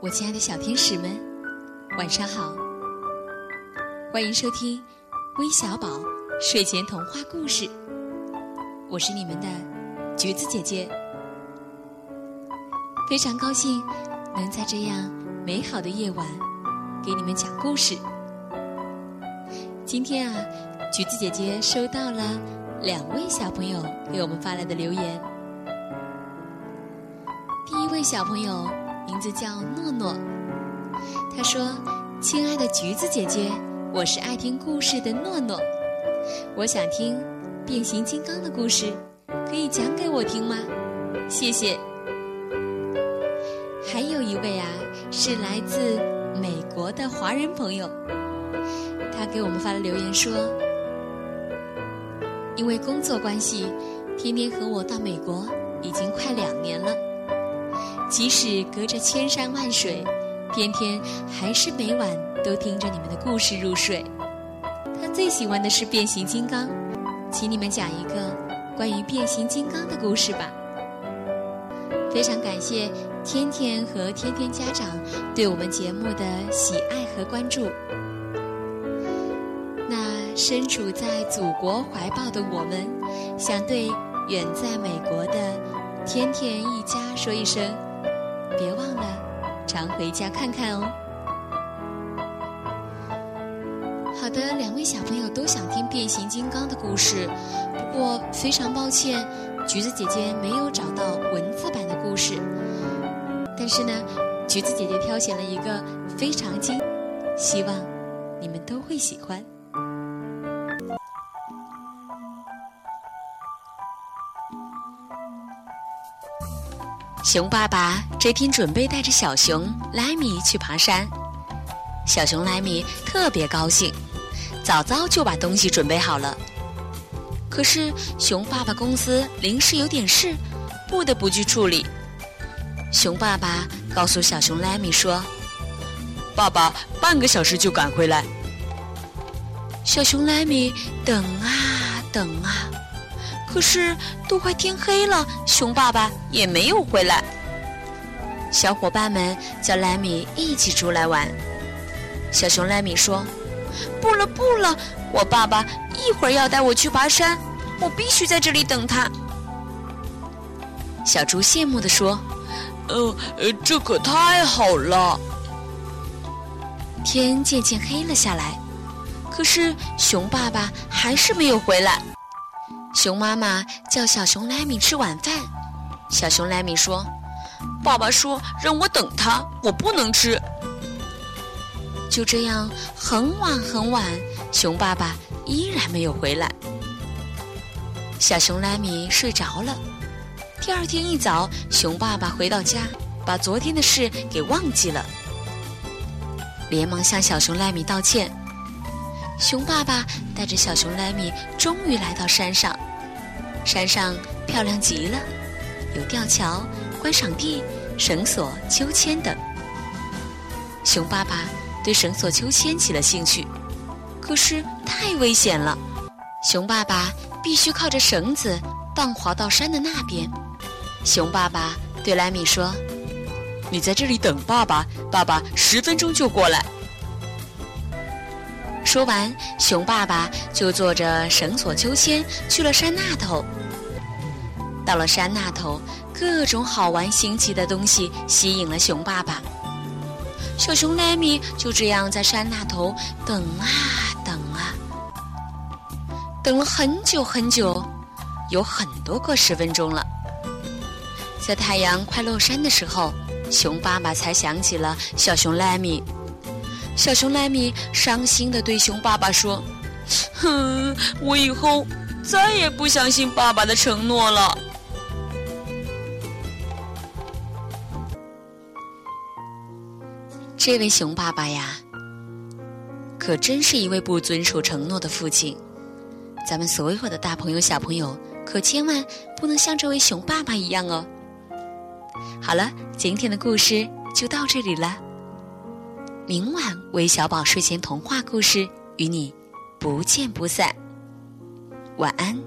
我亲爱的小天使们，晚上好！欢迎收听微小宝睡前童话故事，我是你们的橘子姐姐。非常高兴能在这样美好的夜晚给你们讲故事。今天啊，橘子姐姐收到了两位小朋友给我们发来的留言。第一位小朋友。名字叫诺诺，他说：“亲爱的橘子姐姐，我是爱听故事的诺诺，我想听变形金刚的故事，可以讲给我听吗？谢谢。”还有一位啊，是来自美国的华人朋友，他给我们发了留言说：“因为工作关系，天天和我到美国已经快两年了。”即使隔着千山万水，天天还是每晚都听着你们的故事入睡。他最喜欢的是变形金刚，请你们讲一个关于变形金刚的故事吧。非常感谢天天和天天家长对我们节目的喜爱和关注。那身处在祖国怀抱的我们，想对远在美国的天天一家说一声。别忘了常回家看看哦。好的，两位小朋友都想听变形金刚的故事，不过非常抱歉，橘子姐姐没有找到文字版的故事。但是呢，橘子姐姐挑选了一个非常精，希望你们都会喜欢。熊爸爸这天准备带着小熊莱米去爬山，小熊莱米特别高兴，早早就把东西准备好了。可是熊爸爸公司临时有点事，不得不去处理。熊爸爸告诉小熊莱米说：“爸爸半个小时就赶回来。”小熊莱米等啊等啊。可是都快天黑了，熊爸爸也没有回来。小伙伴们叫莱米一起出来玩。小熊莱米说：“不了不了，我爸爸一会儿要带我去爬山，我必须在这里等他。”小猪羡慕地说：“呃，这可太好了。”天渐渐黑了下来，可是熊爸爸还是没有回来。熊妈妈叫小熊莱米吃晚饭，小熊莱米说：“爸爸说让我等他，我不能吃。”就这样，很晚很晚，熊爸爸依然没有回来。小熊莱米睡着了。第二天一早，熊爸爸回到家，把昨天的事给忘记了，连忙向小熊莱米道歉。熊爸爸带着小熊莱米，终于来到山上。山上漂亮极了，有吊桥、观赏地、绳索、秋千等。熊爸爸对绳索、秋千起了兴趣，可是太危险了，熊爸爸必须靠着绳子荡滑到山的那边。熊爸爸对莱米说：“你在这里等爸爸，爸爸十分钟就过来。”说完，熊爸爸就坐着绳索秋千去了山那头。到了山那头，各种好玩新奇的东西吸引了熊爸爸。小熊莱米就这样在山那头等啊等啊，等了很久很久，有很多个十分钟了。在太阳快落山的时候，熊爸爸才想起了小熊莱米。小熊莱米伤心地对熊爸爸说：“哼，我以后再也不相信爸爸的承诺了。”这位熊爸爸呀，可真是一位不遵守承诺的父亲。咱们所有的大朋友、小朋友，可千万不能像这位熊爸爸一样哦。好了，今天的故事就到这里了。明晚韦小宝睡前童话故事与你不见不散，晚安。